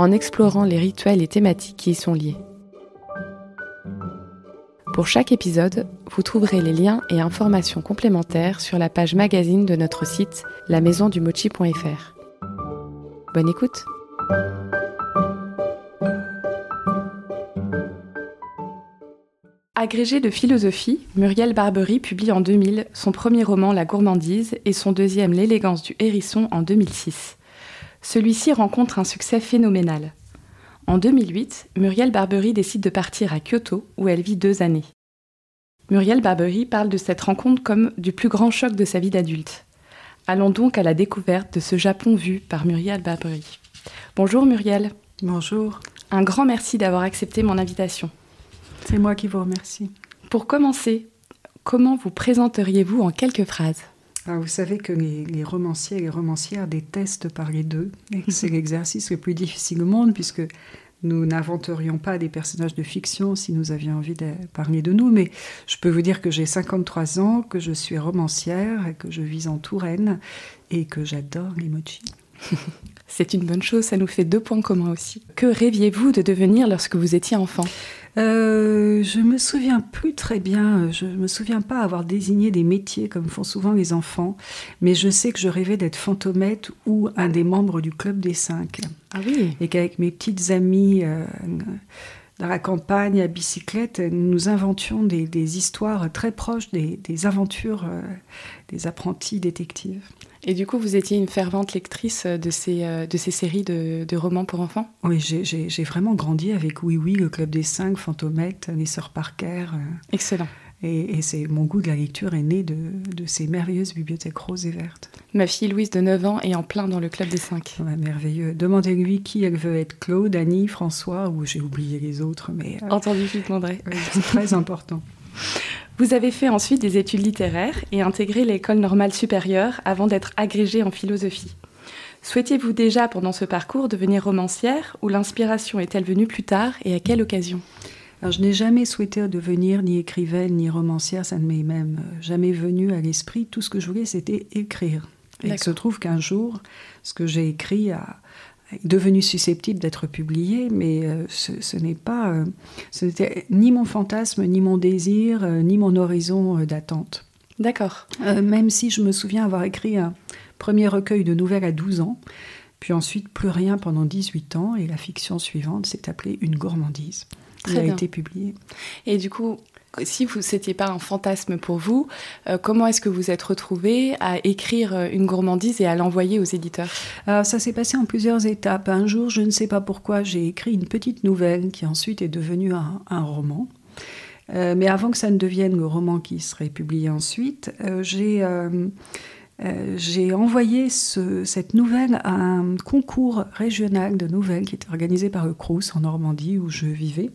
en explorant les rituels et thématiques qui y sont liés. Pour chaque épisode, vous trouverez les liens et informations complémentaires sur la page magazine de notre site lamaisondumochi.fr. Bonne écoute Agrégée de philosophie, Muriel Barbery publie en 2000 son premier roman La gourmandise et son deuxième L'élégance du hérisson en 2006 celui-ci rencontre un succès phénoménal. En 2008, Muriel Barbery décide de partir à Kyoto, où elle vit deux années. Muriel Barbery parle de cette rencontre comme du plus grand choc de sa vie d'adulte. Allons donc à la découverte de ce Japon vu par Muriel Barbery. Bonjour Muriel. Bonjour. Un grand merci d'avoir accepté mon invitation. C'est moi qui vous remercie. Pour commencer, comment vous présenteriez-vous en quelques phrases? Ah, vous savez que les, romanciers et les romancières détestent parler d'eux, et c'est l'exercice le plus difficile au monde, puisque nous n'inventerions pas des personnages de fiction si nous avions envie de parler de nous, mais je peux vous dire que j'ai 53 ans, que je suis romancière, et que je vis en Touraine, et que j'adore les. C'est une bonne chose, ça nous fait deux points communs aussi. Que rêviez-vous de devenir lorsque vous étiez enfant? Euh, je me souviens plus très bien. Je me souviens pas avoir désigné des métiers comme font souvent les enfants, mais je sais que je rêvais d'être fantomette ou un des membres du club des cinq. Ah oui. Et qu'avec mes petites amies. Euh, dans la campagne à bicyclette, nous inventions des, histoires très proches des, aventures euh, des apprentis détectives. Et du coup, vous étiez une fervente lectrice de ces, euh, de ces séries de, romans pour enfants? Oui, j'ai vraiment grandi avec Oui Oui, le Club des Cinq, Fantomette, Les Sœurs Parker. Euh. Excellent. Et, c'est mon goût de la lecture est né de, de, ces merveilleuses bibliothèques roses et vertes. Ma fille Louise de 9 ans est en plein dans le club des 5. merveilleux. Demandez-lui qui elle veut être, Claude, Annie, François, ou j'ai oublié les autres, mais... Euh, Entendu, je lui demanderai. c'est très important. Vous avez fait ensuite des études littéraires et intégré l'école normale supérieure avant d'être agrégée en philosophie. Souhaitiez-vous déjà pendant ce parcours devenir romancière ou l'inspiration est-elle venue plus tard et à quelle occasion? Je n'ai jamais souhaité devenir ni écrivaine ni romancière, ça ne m'est même euh, jamais venu à l'esprit. Tout ce que je voulais, c'était écrire. Et il se trouve qu'un jour, ce que j'ai écrit a, est devenu susceptible d'être publié, mais euh, ce, n'est pas, euh, ce n'était ni mon fantasme, ni mon désir, ni mon horizon d'attente. D'accord. même si je me souviens avoir écrit un premier recueil de nouvelles à 12 ans, puis ensuite plus rien pendant 18 ans, et la fiction suivante s'est appelée Une gourmandise. Très a été publié. Et du coup, si vous n'étiez pas un fantasme pour vous, euh, comment est-ce que vous êtes retrouvé à écrire euh, une gourmandise et à l'envoyer aux éditeurs? Ça s'est passé en plusieurs étapes. Un jour, je ne sais pas pourquoi, j'ai écrit une petite nouvelle qui ensuite est devenue un, roman. Euh, mais avant que ça ne devienne le roman qui serait publié ensuite, j'ai euh, j'ai envoyé cette nouvelle à un concours régional de nouvelles qui était organisé par le Crous en Normandie où je vivais.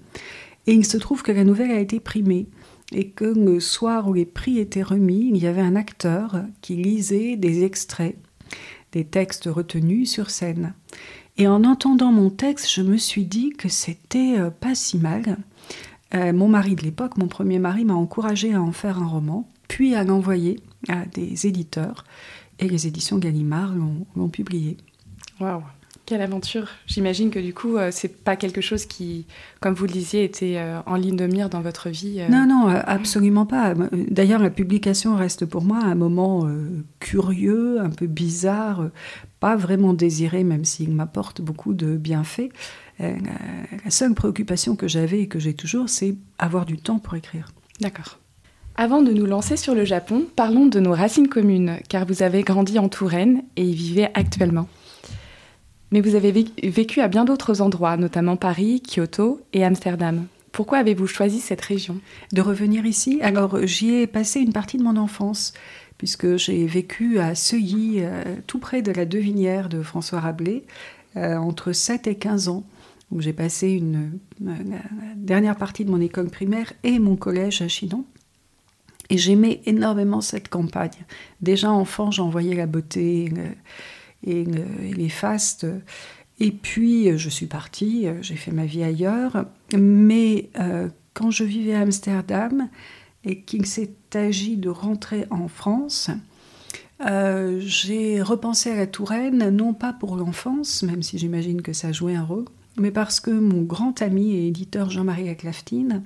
Et il se trouve que la nouvelle a été primée et que le soir où les prix étaient remis, il y avait un acteur qui lisait des extraits des textes retenus sur scène. Et en entendant mon texte, je me suis dit que c'était euh, pas si mal. Euh, mon mari de l'époque, mon premier mari, m'a encouragé à en faire un roman, puis à l'envoyer à des éditeurs. Et les éditions Gallimard l'ont publié. Waouh quelle aventure J'imagine que du coup, euh, c'est pas quelque chose qui, comme vous le disiez, était euh, en ligne de mire dans votre vie. Euh. Non, non, absolument pas. D'ailleurs, la publication reste pour moi un moment curieux, un peu bizarre, pas vraiment désiré, même s'il m'apporte beaucoup de bienfaits. la seule préoccupation que j'avais et que j'ai toujours, c'est avoir du temps pour écrire. D'accord. Avant de nous lancer sur le Japon, parlons de nos racines communes, car vous avez grandi en Touraine et y vivez actuellement. Mais vous avez vécu à bien d'autres endroits, notamment Paris, Kyoto et Amsterdam. Pourquoi avez-vous choisi cette région? De revenir ici Alors j'y ai passé une partie de mon enfance, puisque j'ai vécu à Seuilly, euh, tout près de la Devinière de François Rabelais, euh, entre 7 et 15 ans. j'ai passé une, la dernière partie de mon école primaire et mon collège à Chinon. Et j'aimais énormément cette campagne. Déjà enfant, j'en voyais la beauté et, les fastes. Et puis, je suis partie, j'ai fait ma vie ailleurs. Mais euh, quand je vivais à Amsterdam et qu'il s'est agi de rentrer en France, euh, j'ai repensé à la Touraine, non pas pour l'enfance, même si j'imagine que ça jouait un rôle, mais parce que mon grand ami et éditeur Jean-Marie Aclaftine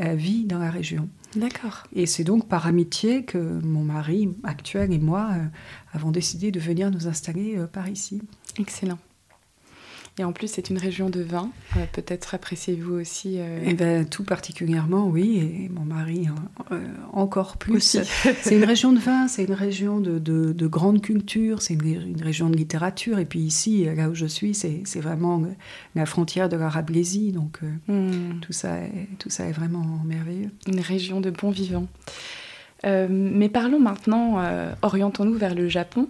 euh, vit dans la région. D'accord. Et c'est donc par amitié que mon mari actuel et moi euh, avons décidé de venir nous installer par ici. Excellent. Et en plus, c'est une région de vin. Euh, peut-être appréciez-vous aussi. Euh, eh ben, tout particulièrement, oui. Et mon mari euh, encore plus. c'est une région de vin, c'est une région de, de, grande culture, c'est une, région de littérature. Et puis ici, là où je suis, c'est vraiment la frontière de l'Arablésie. Donc hmm. tout, ça est, tout ça est vraiment merveilleux. Une région de bons vivants. Euh, mais parlons maintenant, euh, orientons-nous vers le Japon.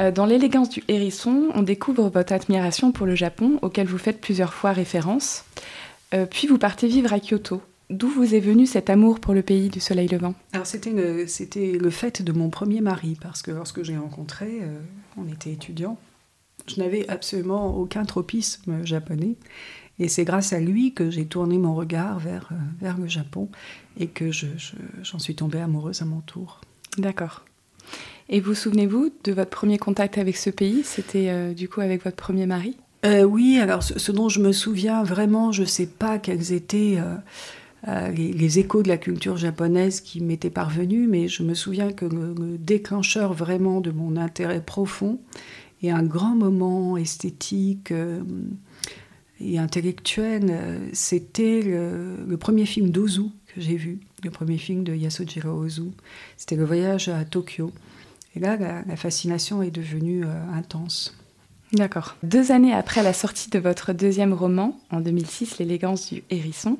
Euh, dans l'élégance du hérisson, on découvre votre admiration pour le Japon, auquel vous faites plusieurs fois référence. puis vous partez vivre à Kyoto. D'où vous est venu cet amour pour le pays du soleil levant? Alors c'était le, fait de mon premier mari, parce que lorsque j'ai rencontré, on était étudiants. Je n'avais absolument aucun tropisme japonais. Et c'est grâce à lui que j'ai tourné mon regard vers, euh, vers le Japon et que j'en je, suis tombée amoureuse à mon tour. D'accord. Et vous souvenez-vous de votre premier contact avec ce pays? C'était euh, du coup avec votre premier mari? Euh, Oui, alors ce, dont je me souviens vraiment, je ne sais pas quels étaient les, les, échos de la culture japonaise qui m'étaient parvenus, mais je me souviens que le, le, déclencheur vraiment de mon intérêt profond et un grand moment esthétique et intellectuelle, euh, c'était le, premier film d'Ozu que j'ai vu, le premier film de Yasujiro Ozu. C'était le voyage à Tokyo. Et là, la, fascination est devenue euh, intense. D'accord. Deux années après la sortie de votre deuxième roman, en 2006, L'élégance du hérisson,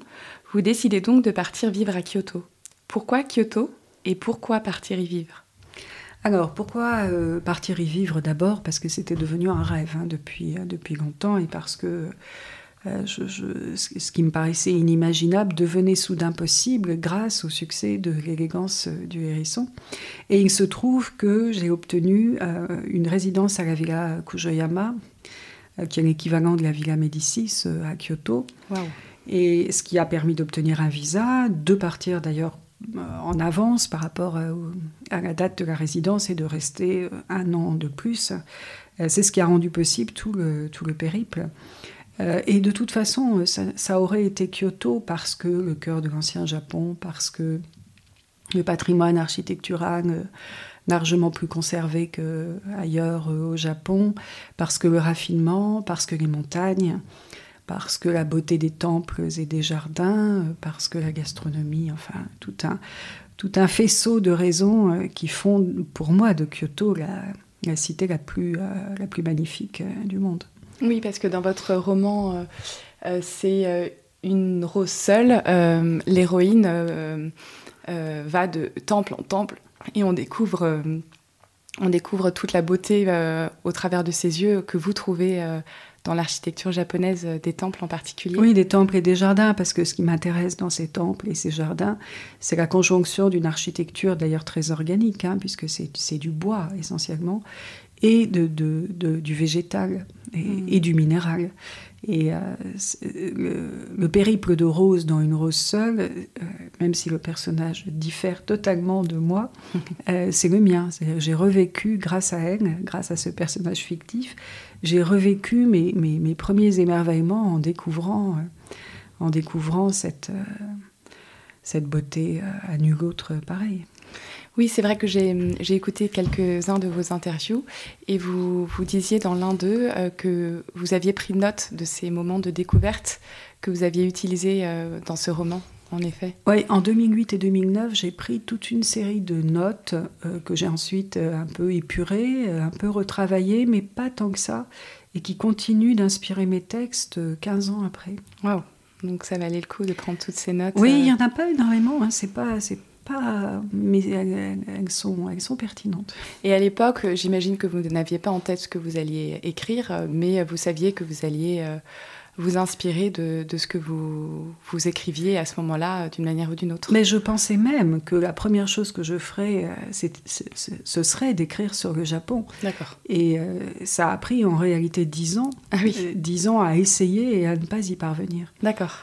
vous décidez donc de partir vivre à Kyoto. Pourquoi Kyoto et pourquoi partir y vivre? Alors, pourquoi euh, partir y vivre d'abord? Parce que c'était devenu un rêve hein, depuis, depuis longtemps et parce que euh, ce qui me paraissait inimaginable devenait soudain possible grâce au succès de l'élégance euh, du hérisson. Et il se trouve que j'ai obtenu euh, une résidence à la villa Kujoyama, qui est l'équivalent de la villa Médicis à Kyoto. Et ce qui a permis d'obtenir un visa, de partir d'ailleurs en avance par rapport à, la date de la résidence et de rester un an de plus. C'est ce qui a rendu possible tout le, périple. Euh, et de toute façon, euh, ça, aurait été Kyoto parce que le cœur de l'ancien Japon, parce que le patrimoine architectural euh, largement plus conservé qu'ailleurs au Japon, parce que le raffinement, parce que les montagnes, parce que la beauté des temples et des jardins, parce que la gastronomie, enfin tout un, tout un faisceau de raisons qui font pour moi de Kyoto la, la cité la plus, la plus magnifique du monde. Oui, parce que dans votre roman, euh, euh, c'est euh, une rose seule. L'héroïne va de temple en temple et on découvre, on découvre toute la beauté au travers de ses yeux que vous trouvez dans l'architecture japonaise des temples en particulier Oui, des temples et des jardins, parce que ce qui m'intéresse dans ces temples et ces jardins, c'est la conjonction d'une architecture d'ailleurs très organique, hein, puisque c'est du bois essentiellement, et de, du végétal mm. et, du minéral. Et euh, le, périple de Rose dans une rose seule, euh, même si le personnage diffère totalement de moi, euh, c'est le mien. J'ai revécu, grâce à elle, grâce à ce personnage fictif, j'ai revécu mes, mes, premiers émerveillements en découvrant, en découvrant cette, cette beauté à nul autre pareil. Oui, c'est vrai que j'ai écouté quelques-uns de vos interviews et vous, vous disiez dans l'un d'eux euh, que vous aviez pris note de ces moments de découverte que vous aviez utilisés euh, dans ce roman, en effet. Oui, en 2008 et 2009, j'ai pris toute une série de notes euh, que j'ai ensuite un peu épurées, un peu retravaillées, mais pas tant que ça, et qui continuent d'inspirer mes textes 15 ans après. Waouh donc ça valait le coup de prendre toutes ces notes. Oui, il n'y en a pas énormément. Hein. C'est pas, c'est mais elles, sont, elles sont pertinentes. Et à l'époque, j'imagine que vous n'aviez pas en tête ce que vous alliez écrire, mais vous saviez que vous alliez vous inspirer de, ce que vous, vous écriviez à ce moment-là d'une manière ou d'une autre. Mais je pensais même que la première chose que je ferais, ce serait d'écrire sur le Japon. D'accord. Et ça a pris en réalité dix ans. Ah oui. dix ans à essayer et à ne pas y parvenir. D'accord.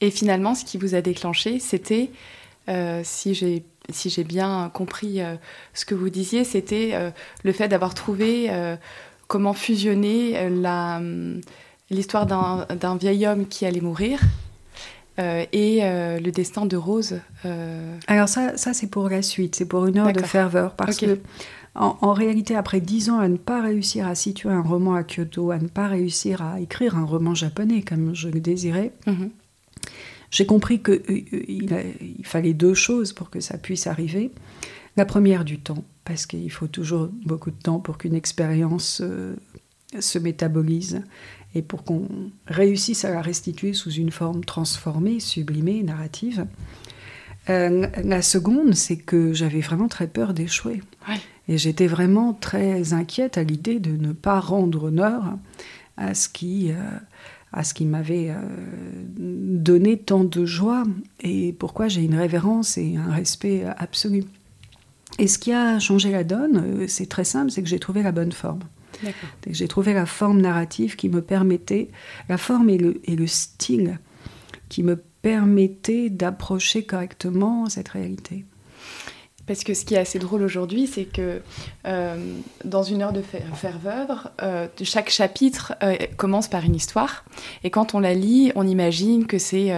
Et finalement, ce qui vous a déclenché, c'était, si j'ai si j'ai bien compris euh, ce que vous disiez, c'était euh, le fait d'avoir trouvé euh, comment fusionner l'histoire d'un vieil homme qui allait mourir et le destin de Rose. Alors ça, ça c'est pour la suite, c'est pour une heure de ferveur, parce que en, réalité, après dix ans à ne pas réussir à situer un roman à Kyoto, à ne pas réussir à écrire un roman japonais comme je le désirais, mhm. J'ai compris qu'il euh, il fallait deux choses pour que ça puisse arriver. La première, du temps, parce qu'il faut toujours beaucoup de temps pour qu'une expérience euh, se métabolise et pour qu'on réussisse à la restituer sous une forme transformée, sublimée, narrative. Euh, la seconde, c'est que j'avais vraiment très peur d'échouer. Et j'étais vraiment très inquiète à l'idée de ne pas rendre honneur à ce qui à ce qui m'avait euh, donné tant de joie et pourquoi j'ai une révérence et un respect absolu. Et ce qui a changé la donne, euh, c'est très simple, c'est que j'ai trouvé la bonne forme. J'ai trouvé la forme narrative qui me permettait, la forme et le, style qui me permettaient d'approcher correctement cette réalité. Parce que ce qui est assez drôle aujourd'hui, c'est que euh, dans une heure de ferveur, euh, chaque chapitre euh, commence par une histoire. Et quand on la lit, on imagine que c'est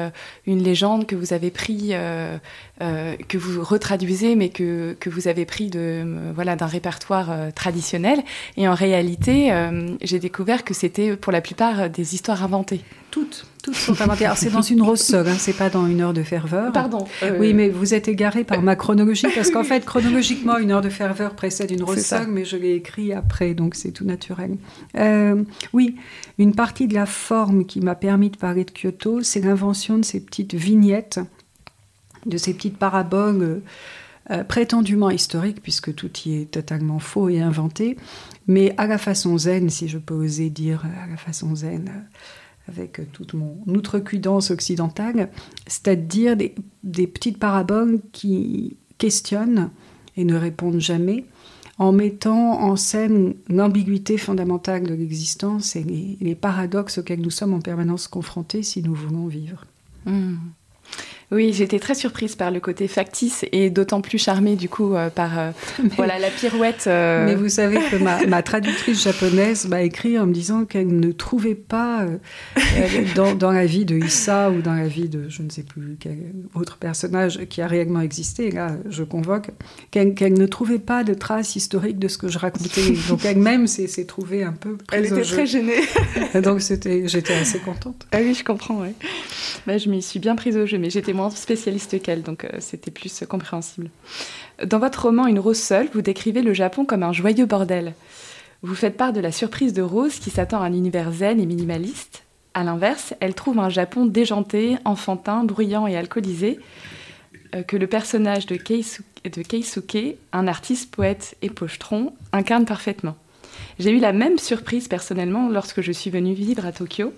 une légende que vous avez pris, que vous retraduisez, mais que, que vous avez pris de voilà d'un répertoire traditionnel. Et en réalité, j'ai découvert que c'était pour la plupart des histoires inventées. Toutes, toutes sont inventées. Alors c'est dans une rose seule, hein, c'est pas dans une heure de ferveur. Pardon. Oui, mais vous êtes égaré par ma chronologie parce qu'en fait, chronologiquement, une heure de ferveur précède une rose mais je l'ai écrit après, donc c'est tout naturel. Euh, oui, une partie de la forme qui m'a permis de parler de Kyoto, c'est l'invention de ces petites vignettes, de ces petites paraboles. Euh, prétendument historiques, puisque tout y est totalement faux et inventé, mais à la façon zen, si je peux oser dire, à la façon zen, avec toute mon outrecuidance occidentale, c'est-à-dire des, petites paraboles qui questionnent et ne répondent jamais, en mettant en scène l'ambiguïté fondamentale de l'existence et les, paradoxes auxquels nous sommes en permanence confrontés si nous voulons vivre. Hmm. Oui, j'étais très surprise par le côté factice et d'autant plus charmée du coup euh, par euh, voilà la pirouette. Euh. Mais vous savez que ma, traductrice japonaise m'a écrit en me disant qu'elle ne trouvait pas dans, la vie de Issa ou dans la vie de je ne sais plus quel autre personnage qui a réellement existé, là je convoque, qu'elle ne trouvait pas de traces historiques de ce que je racontais. Donc elle-même s'est trouvée un peu. Elle était très gênée. Donc j'étais assez contente. Ah oui, je comprends. Ouais. Bah, je m'y suis bien prise au jeu, mais j'étais spécialiste qu'elle, donc euh, c'était plus compréhensible. Dans votre roman Une rose seule, vous décrivez le Japon comme un joyeux bordel. Vous faites part de la surprise de Rose qui s'attend à un univers zen et minimaliste. À l'inverse, elle trouve un Japon déjanté, enfantin, bruyant et alcoolisé, euh, que le personnage de, de Keisuke, un artiste, poète et pochetron, incarne parfaitement. J'ai eu la même surprise personnellement lorsque je suis venue vivre à Tokyo,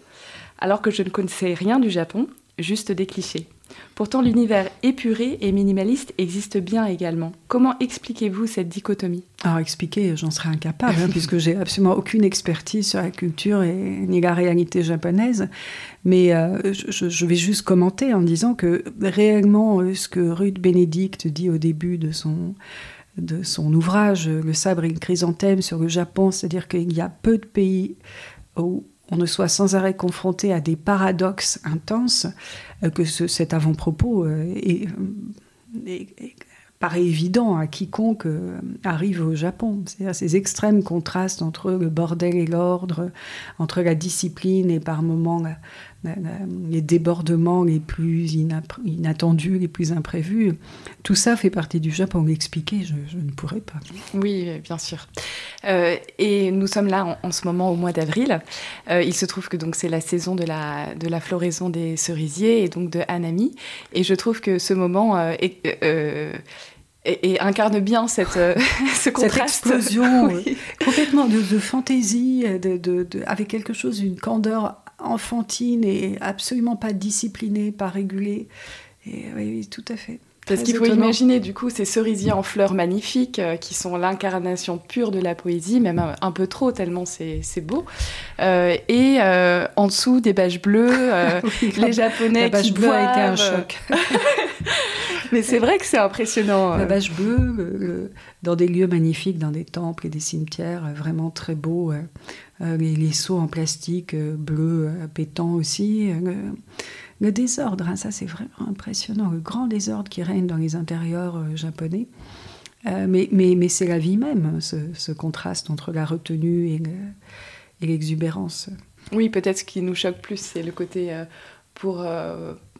alors que je ne connaissais rien du Japon, juste des clichés. Pourtant, l'univers épuré et minimaliste existe bien également. Comment expliquez-vous cette dichotomie? Alors, expliquer, j'en serais incapable, hein, puisque j'ai absolument aucune expertise sur la culture et ni la réalité japonaise. Mais euh, je, vais juste commenter en disant que réellement, euh, ce que Ruth Bénédicte dit au début de son de son ouvrage Le sabre et le chrysanthème sur le Japon, c'est-à-dire qu'il y a peu de pays où on ne soit sans arrêt confronté à des paradoxes intenses, euh, que cet avant-propos euh, paraît évident à quiconque euh, arrive au Japon. C'est-à-dire ces extrêmes contrastes entre le bordel et l'ordre, entre la discipline et par moments les débordements les plus inattendus, les plus imprévus. Tout ça fait partie du Japon. L'expliquer, je, je, ne pourrais pas. Oui, bien sûr. Euh, et nous sommes là en, ce moment au mois d'avril. Euh, il se trouve que donc c'est la saison de la, de la floraison des cerisiers et donc de Hanami. Et je trouve que ce moment euh, est, et, incarne bien cette, ce contraste. Cette explosion complètement de, de fantaisie, de, de, avec quelque chose, une candeur enfantine et absolument pas disciplinée, pas régulée. Et oui, tout à fait. Parce qu'il faut imaginer du coup ces cerisiers en fleurs magnifiques euh, qui sont l'incarnation pure de la poésie, même un, peu trop tellement c'est beau. Euh, et euh, en dessous des bâches bleues, les Japonais la bâche qui bleue a été un choc. Mais c'est vrai que c'est impressionnant. La bâche bleue, dans des lieux magnifiques, dans des temples et des cimetières, vraiment très beaux. Les, les, seaux en plastique bleus pétants aussi le désordre, hein, ça c'est vraiment impressionnant, le grand désordre qui règne dans les intérieurs euh, japonais. Euh, mais, mais, mais c'est la vie même, ce, contraste entre la retenue et, l'exubérance. oui, peut-être ce qui nous choque plus, c'est le côté, euh, pour,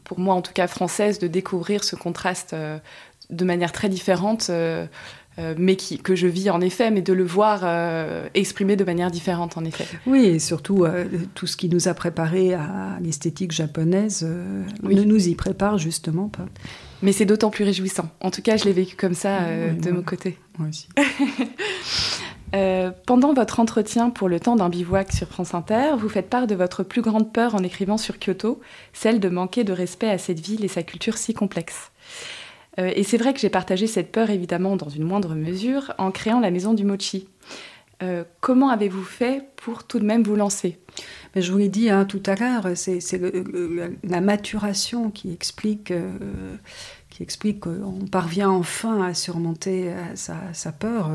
pour moi en tout cas française, de découvrir ce contraste de manière très différente euh, mais qui, que je vis en effet, mais de le voir euh, exprimé de manière différente en effet. Oui, et surtout euh, tout ce qui nous a préparé à l'esthétique japonaise ne nous y prépare justement pas. Mais c'est d'autant plus réjouissant. En tout cas, je l'ai vécu comme ça de mon côté. Moi aussi. pendant votre entretien pour le temps d'un bivouac sur France Inter, vous faites part de votre plus grande peur en écrivant sur Kyoto, celle de manquer de respect à cette ville et sa culture si complexe. Euh, et c'est vrai que j'ai partagé cette peur évidemment dans une moindre mesure en créant la maison du mochi. Euh, comment avez-vous fait pour tout de même vous lancer? Mais Je vous l'ai dit hein, tout à l'heure, c'est la maturation qui explique, euh, qui explique qu'on parvient enfin à surmonter sa, peur.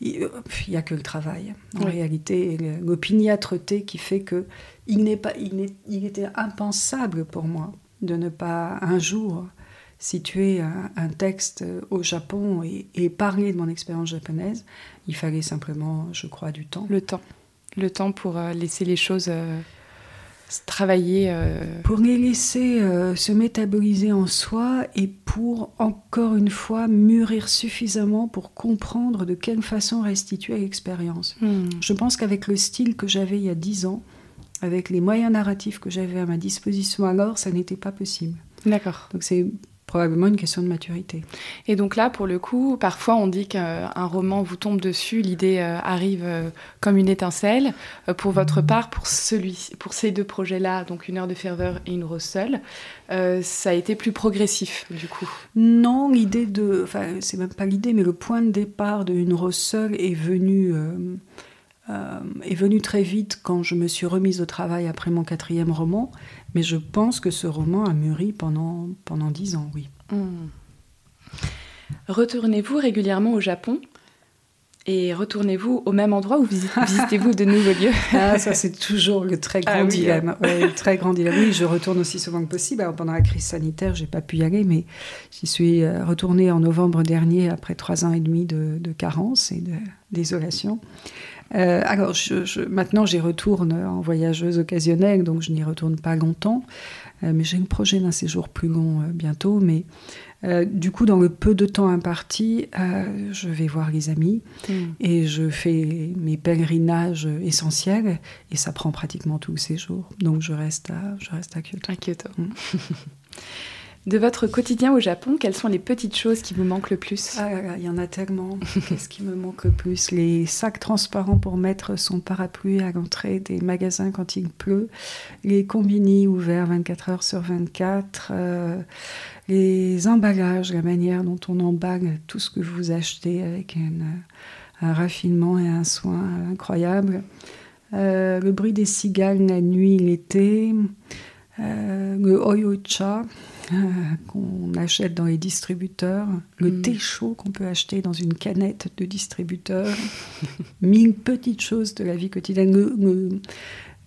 Il n'y a que le travail. En réalité, l'opiniâtreté qui fait que il, pas, il, il était impensable pour moi de ne pas un jour situer un, texte au Japon et, parler de mon expérience japonaise, il fallait simplement, je crois, du temps. Le temps. Le temps pour euh, laisser les choses euh, travailler. Euh. Pour les laisser se métaboliser en soi et pour, encore une fois, mûrir suffisamment pour comprendre de quelle façon restituer l'expérience. Hmm. Je pense qu'avec le style que j'avais il y a dix ans, avec les moyens narratifs que j'avais à ma disposition alors, ça n'était pas possible. D'accord. Donc c'est probablement une question de maturité. Et donc là, pour le coup, parfois on dit qu'un roman vous tombe dessus, l'idée euh, arrive euh, comme une étincelle. Euh, pour votre part, pour, celui, pour ces deux projets-là, donc Une heure de ferveur et Une rose seule, ça a été plus progressif du coup Non, l'idée de... Enfin, c'est même pas l'idée, mais le point de départ de Une rose seule est venu... est venu très vite quand je me suis remise au travail après mon quatrième roman. Mais je pense que ce roman a mûri pendant, pendant dix ans, oui. Hmm. Retournez-vous régulièrement au Japon et retournez-vous au même endroit ou visitez-vous de nouveaux lieux? Ah, ça c'est toujours le très grand ah dilemme. très grand dilemme. Oui, je retourne aussi souvent que possible. Alors, pendant la crise sanitaire, j'ai pas pu y aller, mais j'y suis euh, retournée en novembre dernier après trois ans et demi de, de carence et d'isolation. Euh, alors, je, maintenant, j'y retourne en voyageuse occasionnelle, donc je n'y retourne pas longtemps. Euh, mais j'ai un projet d'un séjour plus long euh, bientôt. Mais du coup, dans le peu de temps imparti, je vais voir les amis hmm. et je fais mes pèlerinages essentiels. Et ça prend pratiquement tout le séjour. Donc, je reste à, je reste à Kyoto. À Kyoto. Hmm. De votre quotidien au Japon, quelles sont les petites choses qui vous manquent le plus? Ah, Il y en a tellement. Qu'est-ce qui me manque le plus? Les sacs transparents pour mettre son parapluie à l'entrée des magasins quand il pleut, les combini ouverts 24 heures sur 24, euh, les emballages, la manière dont on emballe tout ce que vous achetez avec un raffinement et un soin incroyable, euh, le bruit des cigales la nuit, l'été, euh, le oyocha qu'on achète dans les distributeurs, le mm. thé chaud qu'on peut acheter dans une canette de distributeur, mille petites choses de la vie quotidienne.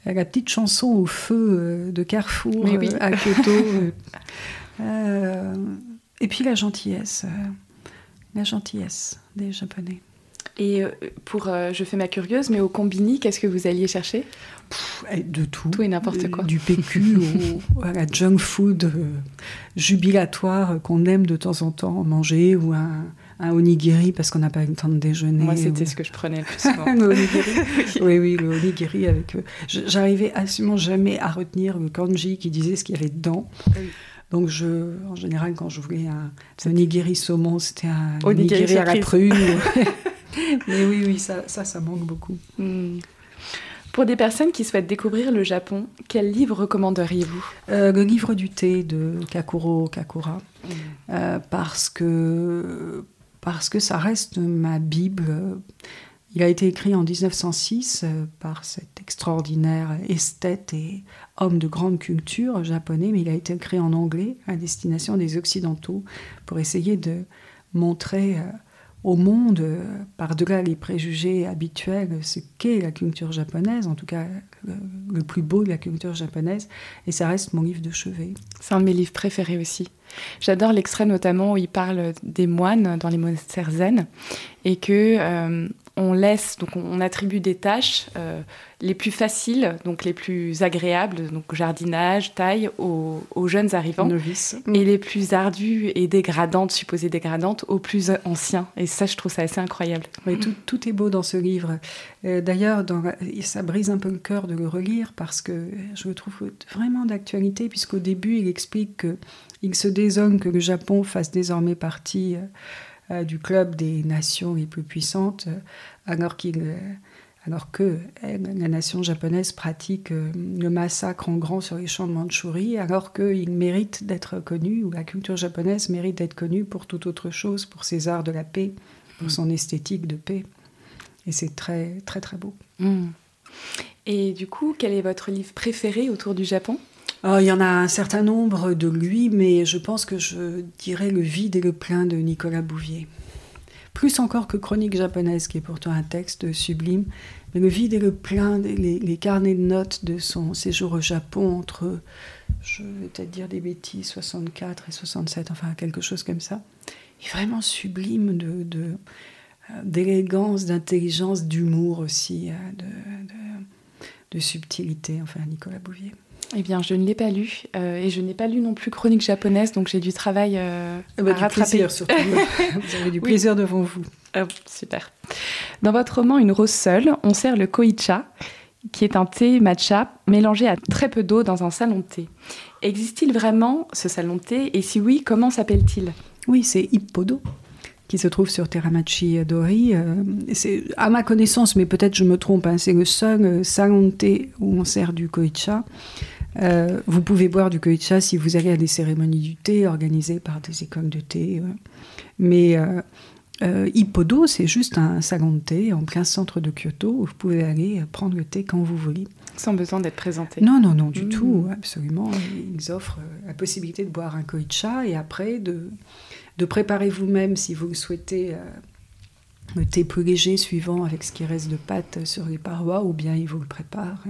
la petite chanson au feu euh, de Carrefour euh, à Kyoto. Euh, et puis la gentillesse, la gentillesse des Japonais. Et pour, je fais ma curieuse, mais au combini, qu'est-ce que vous alliez chercher? De tout. Tout et n'importe quoi. Du PQ au, à la junk food euh, jubilatoire qu'on aime de temps en temps manger ou un, un onigiri parce qu'on n'a pas eu le temps de déjeuner. Moi, c'était ce que je prenais le plus souvent. oui, oui, le onigiri avec. Euh, j'arrivais absolument jamais à retenir le kanji qui disait ce qu'il y avait dedans. Donc, je, en général, quand je voulais un, onigiri saumon, c'était un onigiri, à la prune. Mais oui, oui, ça, ça, ça manque beaucoup. Hmm. Pour des personnes qui souhaitent découvrir le Japon, quel livre recommanderiez-vous? Euh, Le livre du thé de Kakuro Kakura, mm. euh, parce, que, parce que ça reste ma Bible. Il a été écrit en 1906 euh, par cet extraordinaire esthète et homme de grande culture japonais, mais il a été écrit en anglais à destination des Occidentaux pour essayer de montrer au monde, euh, par-delà les préjugés habituels, ce qu'est la culture japonaise, en tout cas le plus beau de la culture japonaise, et ça reste mon livre de chevet. C'est un de mes livres préférés aussi. J'adore l'extrait notamment où il parle des moines dans les monastères zen, et que euh, on laisse, donc on, attribue des tâches euh, les plus faciles, donc les plus agréables, donc jardinage, taille, aux, jeunes arrivants, Novices. et les plus ardues et dégradantes, supposées dégradantes, aux plus anciens. Et ça, je trouve ça assez incroyable. Oui, tout, est beau dans ce livre. Euh, d'ailleurs, ça brise un peu le cœur de le relire parce que je le trouve vraiment d'actualité, puisqu'au début, il explique qu'il se désole que le Japon fasse désormais partie euh, du club des nations les plus puissantes, euh, alors, qu'il, euh, alors que la nation japonaise pratique le massacre en grand sur les champs de Mandchourie, alors qu'il mérite d'être connu, ou la culture japonaise mérite d'être connue pour toute autre chose, pour ses arts de la paix, pour mm. son esthétique de paix. Et c'est très, très, très beau. Mm. Et du coup, quel est votre livre préféré autour du Japon? Il y en a un certain nombre de lui, mais je pense que je dirais Le vide et le plein de Nicolas Bouvier. Plus encore que Chronique japonaise, qui est pourtant un texte sublime, mais Le vide et le plein, les, carnets de notes de son séjour au Japon entre, je vais peut-être dire des bêtises, 64 et 67, enfin quelque chose comme ça, est vraiment sublime de, euh, d'élégance, d'intelligence, d'humour aussi, euh, de, de subtilité, enfin Nicolas Bouvier. Eh bien, je ne l'ai pas lu euh, et je n'ai pas lu non plus Chronique japonaise, donc j'ai du travail euh, ah bah, à rattraper. Plaisir, surtout. vous avez du plaisir devant vous. Ah, super. Dans votre roman Une rose seule, on sert le koicha, qui est un thé matcha mélangé à très peu d'eau dans un salon de thé. Existe-t-il vraiment ce salon de thé et si oui, comment s'appelle-t-il? Oui, c'est Ippodo qui se trouve sur Teramachi Dori. Euh, c'est à ma connaissance, mais peut-être je me trompe, hein, c'est le seul salon de thé où on sert du koicha. Euh, vous pouvez boire du koicha si vous allez à des cérémonies du thé organisées par des écoles de thé. Mais euh, euh, Hippodo, c'est juste un salon de thé en plein centre de Kyoto où vous pouvez aller prendre le thé quand vous voulez. Sans besoin d'être présenté. Non, non, non, du mmh. tout, absolument. Ils offrent la possibilité de boire un koicha et après de, de préparer vous-même si vous souhaitez le thé plus léger suivant avec ce qui reste de pâte sur les parois ou bien ils vous le préparent.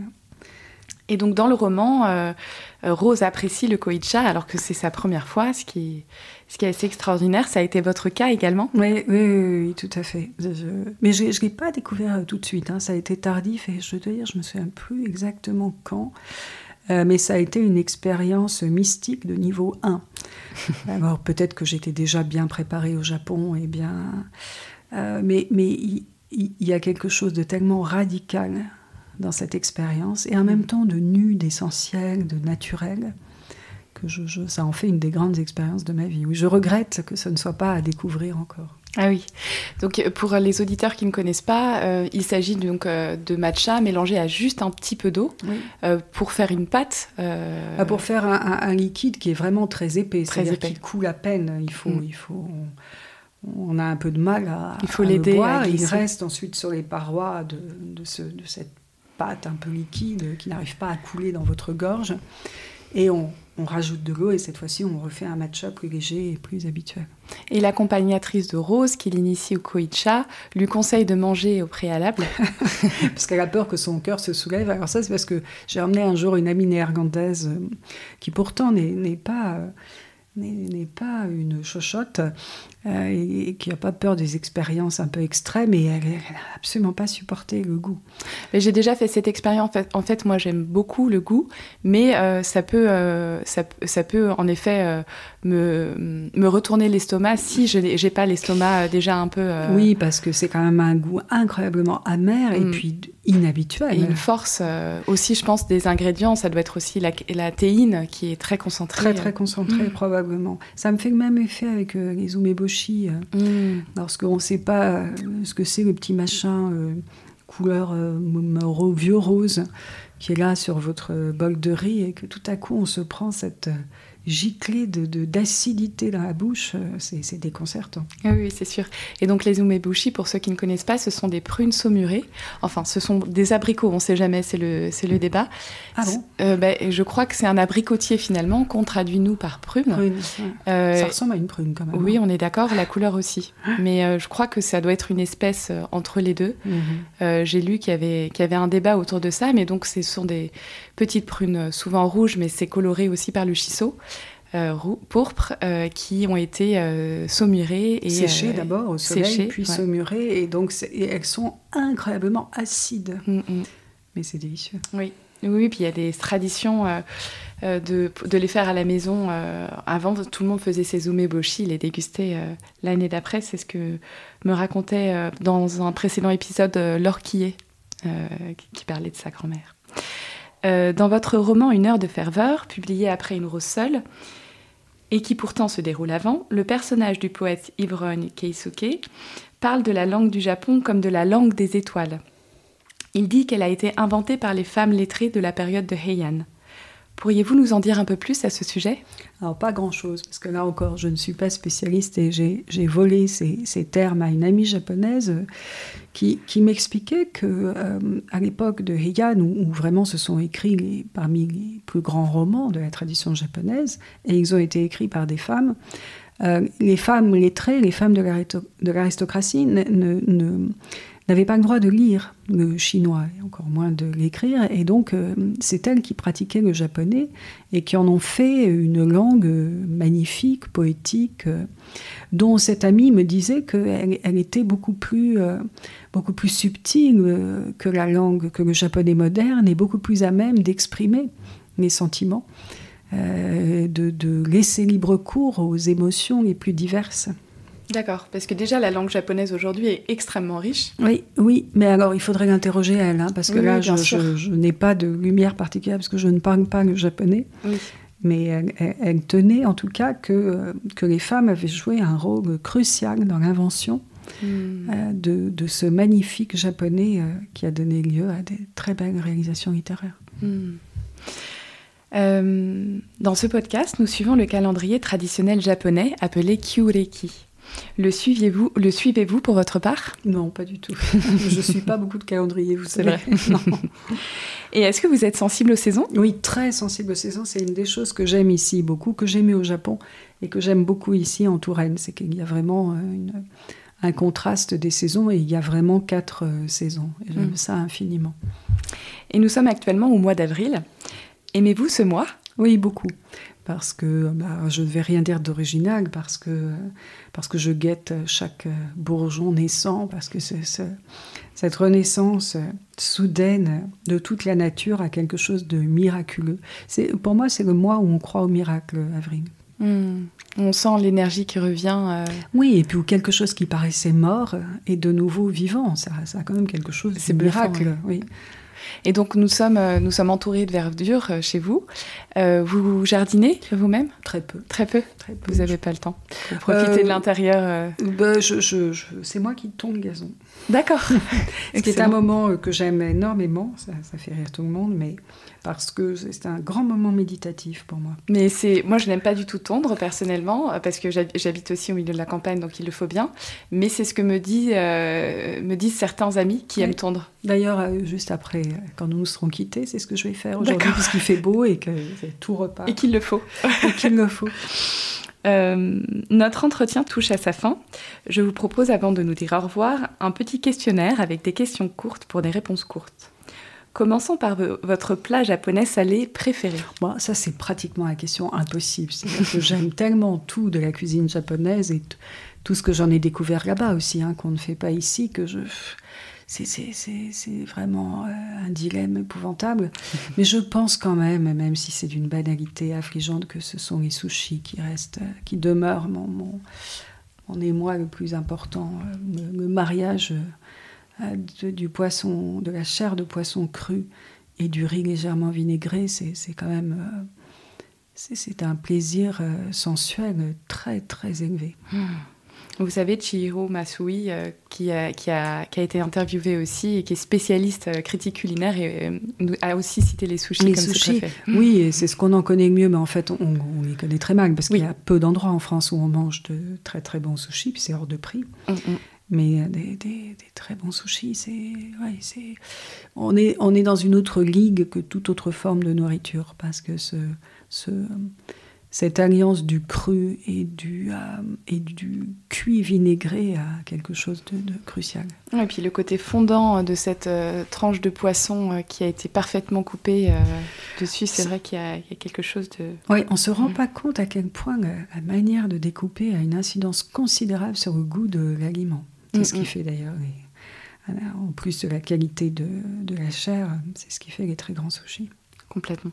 Et donc dans le roman, euh, euh, Rose apprécie le koicha alors que c'est sa première fois, ce qui, ce qui est assez extraordinaire. Ça a été votre cas également? Oui, oui, tout à fait. Mais je ne l'ai pas découvert euh, tout de suite. Hein. Ça a été tardif et je dois dire, je me souviens plus exactement quand. mais ça a été une expérience mystique de niveau 1. Alors peut-être que j'étais déjà bien préparée au Japon et bien... mais mais il y, a quelque chose de tellement radical dans cette expérience, et en même temps de nu, d'essentiel, de naturel, que je, ça en fait une des grandes expériences de ma vie. Oui, je regrette que ce ne soit pas à découvrir encore. Ah oui. Donc pour les auditeurs qui ne connaissent pas, euh, il s'agit donc euh, de matcha mélangé à juste un petit peu d'eau euh, pour faire une pâte. Ah, pour faire un, liquide qui est vraiment très épais, c'est-à-dire qui coule à peine. Il faut, mm. il faut. On, a un peu de mal à. Il faut l'aider. Il reste ensuite sur les parois de, de, ce, de cette pâte un peu liquide qui n'arrive pas à couler dans votre gorge. Et on, rajoute de l'eau et cette fois-ci on refait un matcha plus léger et plus habituel. Et l'accompagnatrice de Rose, qui l'initie au koicha, lui conseille de manger au préalable. parce qu'elle a peur que son cœur se soulève. Alors ça c'est parce que j'ai emmené un jour une amie néerlandaise euh, qui pourtant n'est pas... Euh, n'est pas une chochotte et, qui n'a pas peur des expériences un peu extrêmes et elle n'a absolument pas supporté le goût. J'ai déjà fait cette expérience. En fait, moi j'aime beaucoup le goût, mais euh, ça, peut, euh, ça, ça, peut en effet me, me retourner l'estomac si je n'ai pas l'estomac déjà un peu... Oui, parce que c'est quand même un goût incroyablement amer et mm. puis inhabituel. Et une force aussi, je pense, des ingrédients. Ça doit être aussi la, la théine qui est très concentrée. Très très concentrée mm. probablement. Ça me fait le même effet avec les umeboshi. Mm. Lorsqu'on ne sait pas ce que c'est le petit machin couleur vieux rose qui est là sur votre bol de riz et que tout à coup on se prend cette giclée de, d'acidité dans la bouche, euh, c'est, déconcertant. Ah oui, c'est sûr. Et donc les umeboshi, pour ceux qui ne connaissent pas, ce sont des prunes saumurées. Enfin, ce sont des abricots, on ne sait jamais, c'est le, c'est le débat. Ah bon? Euh, ben, Je crois que c'est un abricotier finalement, qu'on traduit nous par prune. Euh, ça ressemble à une prune quand même. Oui, hein. on est d'accord, la couleur aussi. Mais je crois que ça doit être une espèce entre les deux. Mhm. j'ai lu qu'il y, avait, qu'il y avait un débat autour de ça, mais donc ce sont des petites prunes souvent rouges, mais c'est coloré aussi par le shiso. Euh, pourpres euh, qui ont été euh, saumurées et séchées d'abord au soleil, puis saumurées et donc elles sont incroyablement acides. Mm, mm. Mais c'est délicieux. Oui. Oui, puis il y a des traditions de, de, les faire à la maison. avant, tout le monde faisait ses umeboshi, les dégustait l'année d'après. C'est ce que me racontait dans un précédent épisode Laure qui parlait de sa grand-mère. Dans votre roman Une heure de ferveur, publié après Une rose seule, et qui pourtant se déroule avant, le personnage du poète ivrogne Keisuke parle de la langue du Japon comme de la langue des étoiles. Il dit qu'elle a été inventée par les femmes lettrées de la période de Heian. Pourriez-vous nous en dire un peu plus à ce sujet? Alors pas grand-chose, parce que là encore, je ne suis pas spécialiste et j'ai volé ces, termes à une amie japonaise euh, qui, m'expliquait que euh, à l'époque de Heian, où, vraiment se sont écrits parmi les plus grands romans de la tradition japonaise, et ils ont été écrits par des femmes, euh, les femmes lettrées, les femmes de l'aristocratie ne n'avaient pas le droit de lire le chinois, encore moins de l'écrire, et donc euh, c'est elles qui pratiquaient le japonais et qui en ont fait une langue magnifique, poétique, euh, dont cette amie me disait qu'elle elle était beaucoup plus, euh, beaucoup plus subtile que la langue, que le japonais moderne, et beaucoup plus à même d'exprimer mes sentiments, de laisser libre cours aux émotions les plus diverses. D'accord, parce que déjà la langue japonaise aujourd'hui est extrêmement riche. Oui, oui, mais alors il faudrait l'interroger elle, hein, parce que là je, n'ai pas de lumière particulière parce que je ne parle pas le japonais. Mais elle, tenait en tout cas que, euh, que les femmes avaient joué un rôle crucial dans l'invention hmm. euh, de, de, ce magnifique japonais euh, qui a donné lieu à des très belles réalisations littéraires. Hmm. dans ce podcast, nous suivons le calendrier traditionnel japonais appelé Kyureki. Le suivez-vous le suivez-vous pour votre part? Non, pas du tout. je ne suis pas beaucoup de calendrier, vous savez. Vrai. Et est-ce que vous êtes sensible aux saisons? Oui, très sensible aux saisons. C'est une des choses que j'aime ici beaucoup, que j'aimais au Japon et que j'aime beaucoup ici en Touraine. C'est qu'il y a vraiment euh, un contraste des saisons et il y a vraiment quatre euh, saisons. j'aime mm. ça infiniment. Et nous sommes actuellement au mois d'avril. Aimez-vous ce mois? Oui, beaucoup parce que bah, je ne vais rien dire d'original, parce que, parce que je guette chaque bourgeon naissant, parce que cette renaissance soudaine de toute la nature a quelque chose de miraculeux. Pour moi, c'est le mois où on croit au miracle, avril. Hmm. On sent l'énergie qui revient. Euh. Oui, et puis où quelque chose qui paraissait mort est de nouveau vivant. Ça, ça a quand même quelque chose de miracle. oui. Et donc nous sommes, euh, nous sommes entourés de verdure euh, chez vous. Euh, vous jardinez vous-même? Très peu. Très peu, Vous n'avez pas le temps. Vous profitez de l'intérieur je, C'est moi qui tombe le gazon. D'accord. Ce qui est un moment que j'aime énormément. Ça, ça, fait rire tout le monde, mais parce que c'est un grand moment méditatif pour moi. Mais c'est, moi, je n'aime pas du tout tondre personnellement, parce que j'habite aussi au milieu de la campagne, donc il le faut bien. Mais c'est ce que me, dit, euh, me disent certains amis qui aiment tondre. D'ailleurs, euh, juste après, euh, quand nous nous serons quittés, c'est ce que je vais faire aujourd'hui, puisqu'il fait beau et que tout repart. Et qu'il le faut. et qu'il le faut. notre entretien touche à sa fin. Je vous propose, avant de nous dire au revoir, un petit questionnaire avec des questions courtes pour des réponses courtes. Commençons par votre plat japonais salé préféré. Bon, ça, c'est pratiquement la question impossible. Que j'aime tellement tout de la cuisine japonaise et tout ce que j'en ai découvert là-bas aussi, hein, qu'on ne fait pas ici, que je. C'est vraiment euh, un dilemme épouvantable. Mais je pense quand même, même si c'est d'une banalité affligeante, que ce sont les sushis qui restent, qui demeurent mon, mon, mon émoi le plus important. Euh, le mariage euh, du poisson, de la chair de poisson crue et du riz légèrement vinaigré, c'est quand même euh, c'est un plaisir euh, sensuel très très élevé. Hmm. Vous savez, Chihiro Masui, euh, qui, a, qui, a, qui, a, été interviewé aussi et qui est spécialiste euh, critique culinaire et a aussi cité les sushis les comme sushis, Oui, et c'est ce qu'on en connaît le mieux, mais en fait, on, on les connaît très mal parce oui. qu'il y a peu d'endroits en France où on mange de très très bons sushis, puis c'est hors de prix. Mm -hmm. Mais des, des, des, très bons sushis, c'est, ouais, c'est, on est, on est dans une autre ligue que toute autre forme de nourriture parce que ce, ce cette alliance du cru et du, euh, et du cuit vinaigré a quelque chose de, de crucial. Et puis le côté fondant de cette euh, tranche de poisson euh, qui a été parfaitement coupée euh, dessus, c'est vrai qu'il y, y, a quelque chose de... Oui, on ne se rend mmh. pas compte à quel point la, la, manière de découper a une incidence considérable sur le goût de l'aliment. C'est ce qui fait d'ailleurs, en plus de la qualité de, de la chair, c'est ce qui fait les très grands sushis. Complètement.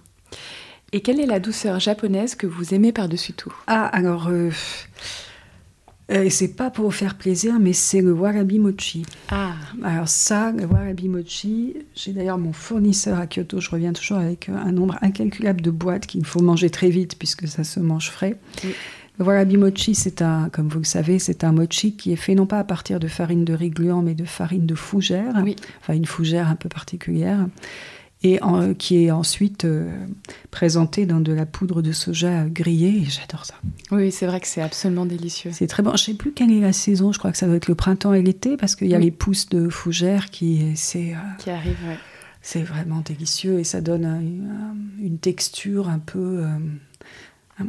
Et quelle est la douceur japonaise que vous aimez par-dessus tout? Ah, alors, euh, euh, c'est pas pour vous faire plaisir, mais c'est le warabi mochi. Ah. Alors ça, le warabi mochi, j'ai d'ailleurs mon fournisseur à Kyoto, je reviens toujours avec un nombre incalculable de boîtes qu'il faut manger très vite puisque ça se mange frais. Oui. Le warabi mochi, c'est un, comme vous le savez, c'est un mochi qui est fait non pas à partir de farine de riz gluant, mais de farine de fougère, oui. enfin une fougère un peu particulière et en, qui est ensuite euh, présenté dans de la poudre de soja grillée. Et j'adore ça. Oui, c'est vrai que c'est absolument délicieux. C'est très bon. Je ne sais plus quelle est la saison. Je crois que ça doit être le printemps et l'été parce qu'il y a oui. les pousses de fougère qui, c'est, euh, qui arrivent. Ouais. C'est vraiment délicieux et ça donne un, un, une texture un peu, euh,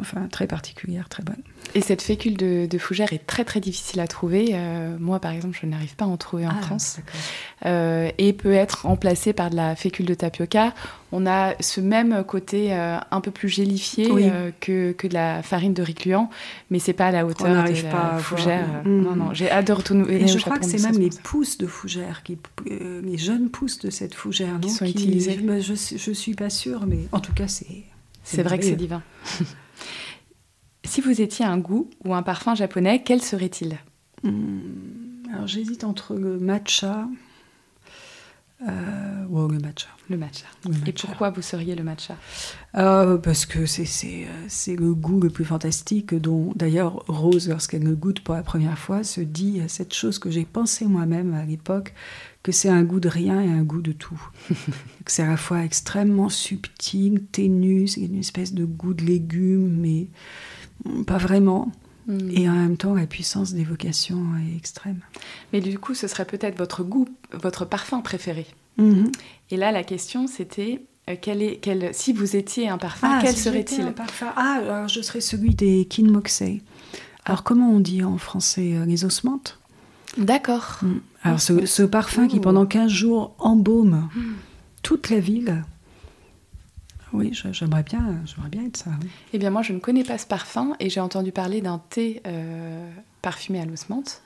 enfin très particulière, très bonne. Et cette fécule de, de, fougère est très très difficile à trouver. Euh, moi, par exemple, je n'arrive pas à en trouver en ah, France. Euh, et peut être remplacée par de la fécule de tapioca. On a ce même côté euh, un peu plus gélifié oui. que, que, de la farine de riz gluant, mais c'est pas à la hauteur de la pas fougère. Mmh. Non, non, j'ai hâte de retourner. Et je crois que c'est même les pousses de fougère, qui, les jeunes pousses de cette fougère, qui non, sont qui, utilisées. Je, je suis pas sûre, mais en tout cas, c'est. C'est vrai que c'est divin. Si vous étiez un goût ou un parfum japonais, quel serait-il? Mmh, Alors j'hésite entre le matcha. Euh, wow, le matcha. Le matcha. Le matcha. Et pourquoi vous seriez le matcha? Euh, Parce que c'est le goût le plus fantastique dont d'ailleurs Rose, lorsqu'elle le goûte pour la première fois, se dit cette chose que j'ai pensé moi-même à l'époque, que c'est un goût de rien et un goût de tout. que c'est à la fois extrêmement subtil, ténu, c'est une espèce de goût de légumes, mais pas vraiment. Mmh. Et en même temps, la puissance d'évocation est extrême. Mais du coup, ce serait peut-être votre goût, votre parfum préféré. Mmh. Et là, la question, c'était euh, quel est, quel, si vous étiez un parfum, ah, quel si serait-il Ah, alors je serais celui des Kinmoksei. Alors, comment on dit en français euh, Les osmantes? D'accord. Mmh. Alors, ce, ce, parfum qui, pendant 15 jours, embaume toute la ville. Oui, j'aimerais bien, j'aimerais bien être ça. Oui. Eh bien, moi, je ne connais pas ce parfum et j'ai entendu parler d'un thé euh, parfumé à l'osmante,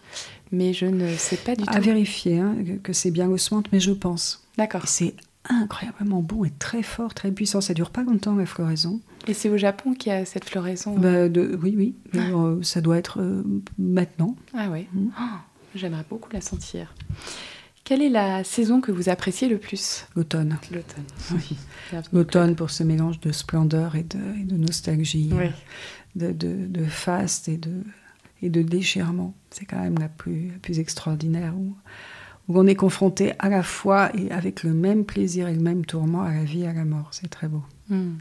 mais je ne sais pas du à tout. À vérifier hein, que, que c'est bien l'osmante, mais je pense. D'accord. C'est incroyablement bon et très fort, très puissant. Ça dure pas longtemps la floraison. Et c'est au Japon qu'il y a cette floraison bah, de, Oui, oui. Ah. Euh, ça doit être euh, maintenant. Ah oui. Mmh. Oh, J'aimerais beaucoup la sentir. Quelle est la saison que vous appréciez le plus? L'automne. L'automne, oui. L'automne pour ce mélange de splendeur et de, et de nostalgie, oui. de, de, de, faste et de, et de déchirement. C'est quand même la plus, la plus extraordinaire où, où on est confronté à la fois et avec le même plaisir et le même tourment à la vie et à la mort. C'est très beau. Mm.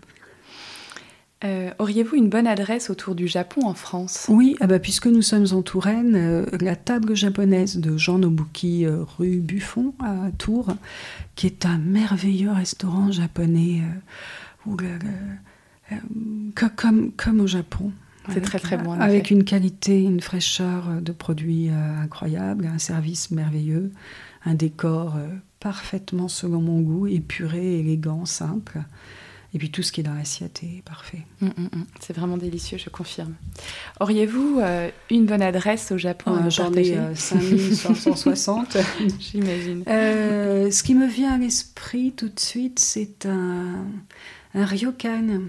Euh, Auriez-vous une bonne adresse autour du Japon en France? Oui, ah bah, puisque nous sommes en Touraine, euh, la table japonaise de Jean Nobuki, euh, rue Buffon à Tours, qui est un merveilleux restaurant japonais, où le, le, comme, comme au Japon. C'est très très bon. Avec une qualité, une fraîcheur de produits incroyable, un service merveilleux, un décor parfaitement selon mon goût, épuré, élégant, simple. Et puis tout ce qui est dans l'assiette est parfait. Mmh, mmh, c'est vraiment délicieux, je confirme. Auriez-vous euh, une bonne adresse au Japon euh, J'en ai euh, 5560, j'imagine. Euh, ce qui me vient à l'esprit tout de suite, c'est un, un ryokan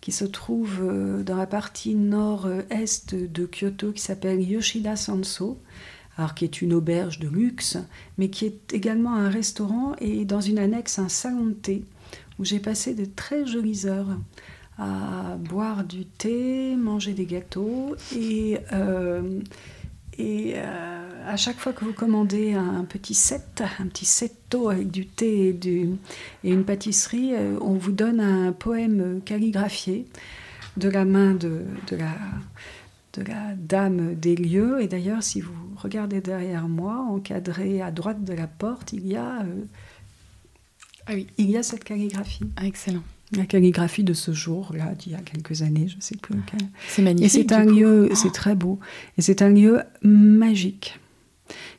qui se trouve dans la partie nord-est de Kyoto qui s'appelle Yoshida Sanso. Alors, qui est une auberge de luxe, mais qui est également un restaurant et dans une annexe un salon de thé où j'ai passé de très jolies heures à boire du thé, manger des gâteaux et, euh, Et à chaque fois que vous commandez un petit set, un petit setto avec du thé et, une pâtisserie, on vous donne un poème calligraphié de la main de, la dame des lieux. Et d'ailleurs, si vous regardez derrière moi, encadré à droite de la porte, il y a, euh, ah oui. il y a cette calligraphie. Ah, excellent. La calligraphie de ce jour-là, d'il y a quelques années, je ne sais plus lequel. C'est magnifique. Et c'est un lieu, c'est très beau. Et c'est un lieu magique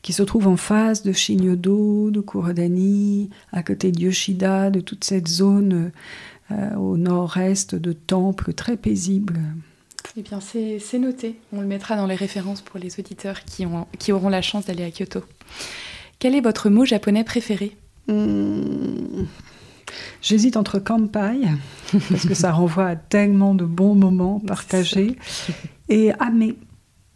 qui se trouve en face de Shinyodo, de Kurodani, à côté de Yoshida, de toute cette zone euh, au nord-est de temples très paisibles. Eh bien, c'est noté. On le mettra dans les références pour les auditeurs qui, ont, qui auront la chance d'aller à Kyoto. Quel est votre mot japonais préféré? Hmm. J'hésite entre kampai, parce que ça renvoie à tellement de bons moments partagés, et ame,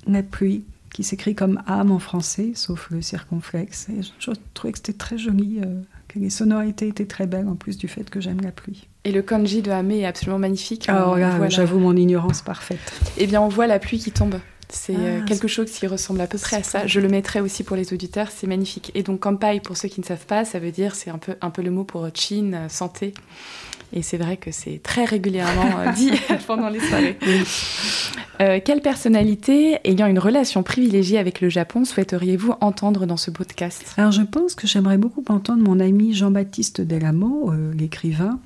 la pluie, qui s'écrit comme âme en français, sauf le circonflexe. Et je, trouvais que c'était très joli, euh, que les sonorités étaient très belles, en plus du fait que j'aime la pluie. Et le kanji de Ame est absolument magnifique. Là, j'avoue mon ignorance parfaite. Eh bien, on voit la pluie qui tombe. C'est euh, ah, quelque chose qui ressemble à peu près à ça. Je le mettrai aussi pour les auditeurs, c'est magnifique. Et donc, kampai, pour ceux qui ne savent pas, ça veut dire, c'est un peu, un peu le mot pour chin, euh, santé. Et c'est vrai que c'est très régulièrement euh, dit pendant les soirées. quelle personnalité ayant une relation privilégiée avec le Japon souhaiteriez-vous entendre dans ce podcast? Alors je pense que j'aimerais beaucoup entendre mon ami Jean-Baptiste Delamo, l'écrivain,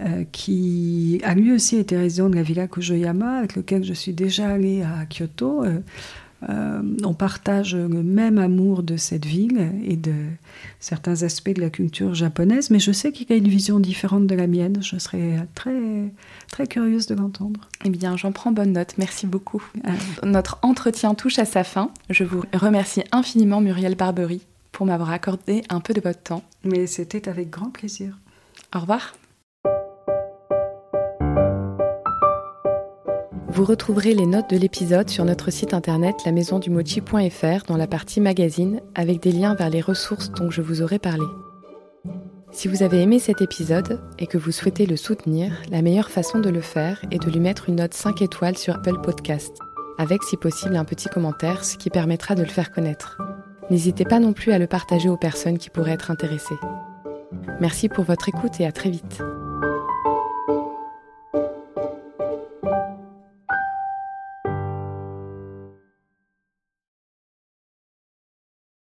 euh, qui a lui aussi été résident de la villa Kojoyama, avec lequel je suis déjà allée à Kyoto. Euh, on partage le même amour de cette ville et de certains aspects de la culture japonaise, mais je sais qu'il a une vision différente de la mienne. Je serais très, très curieuse de l'entendre. Eh bien, j'en prends bonne note. Merci beaucoup. Notre entretien touche à sa fin. Je vous remercie infiniment, Muriel Barbery, pour m'avoir accordé un peu de votre temps. Mais c'était avec grand plaisir. Au revoir. Vous retrouverez les notes de l'épisode sur notre site internet lamaisondumochi.fr dans la partie magazine avec des liens vers les ressources dont je vous aurai parlé. Si vous avez aimé cet épisode et que vous souhaitez le soutenir, la meilleure façon de le faire est de lui mettre une note 5 étoiles sur Apple Podcast, avec si possible un petit commentaire, ce qui permettra de le faire connaître. N'hésitez pas non plus à le partager aux personnes qui pourraient être intéressées. Merci pour votre écoute et à très vite.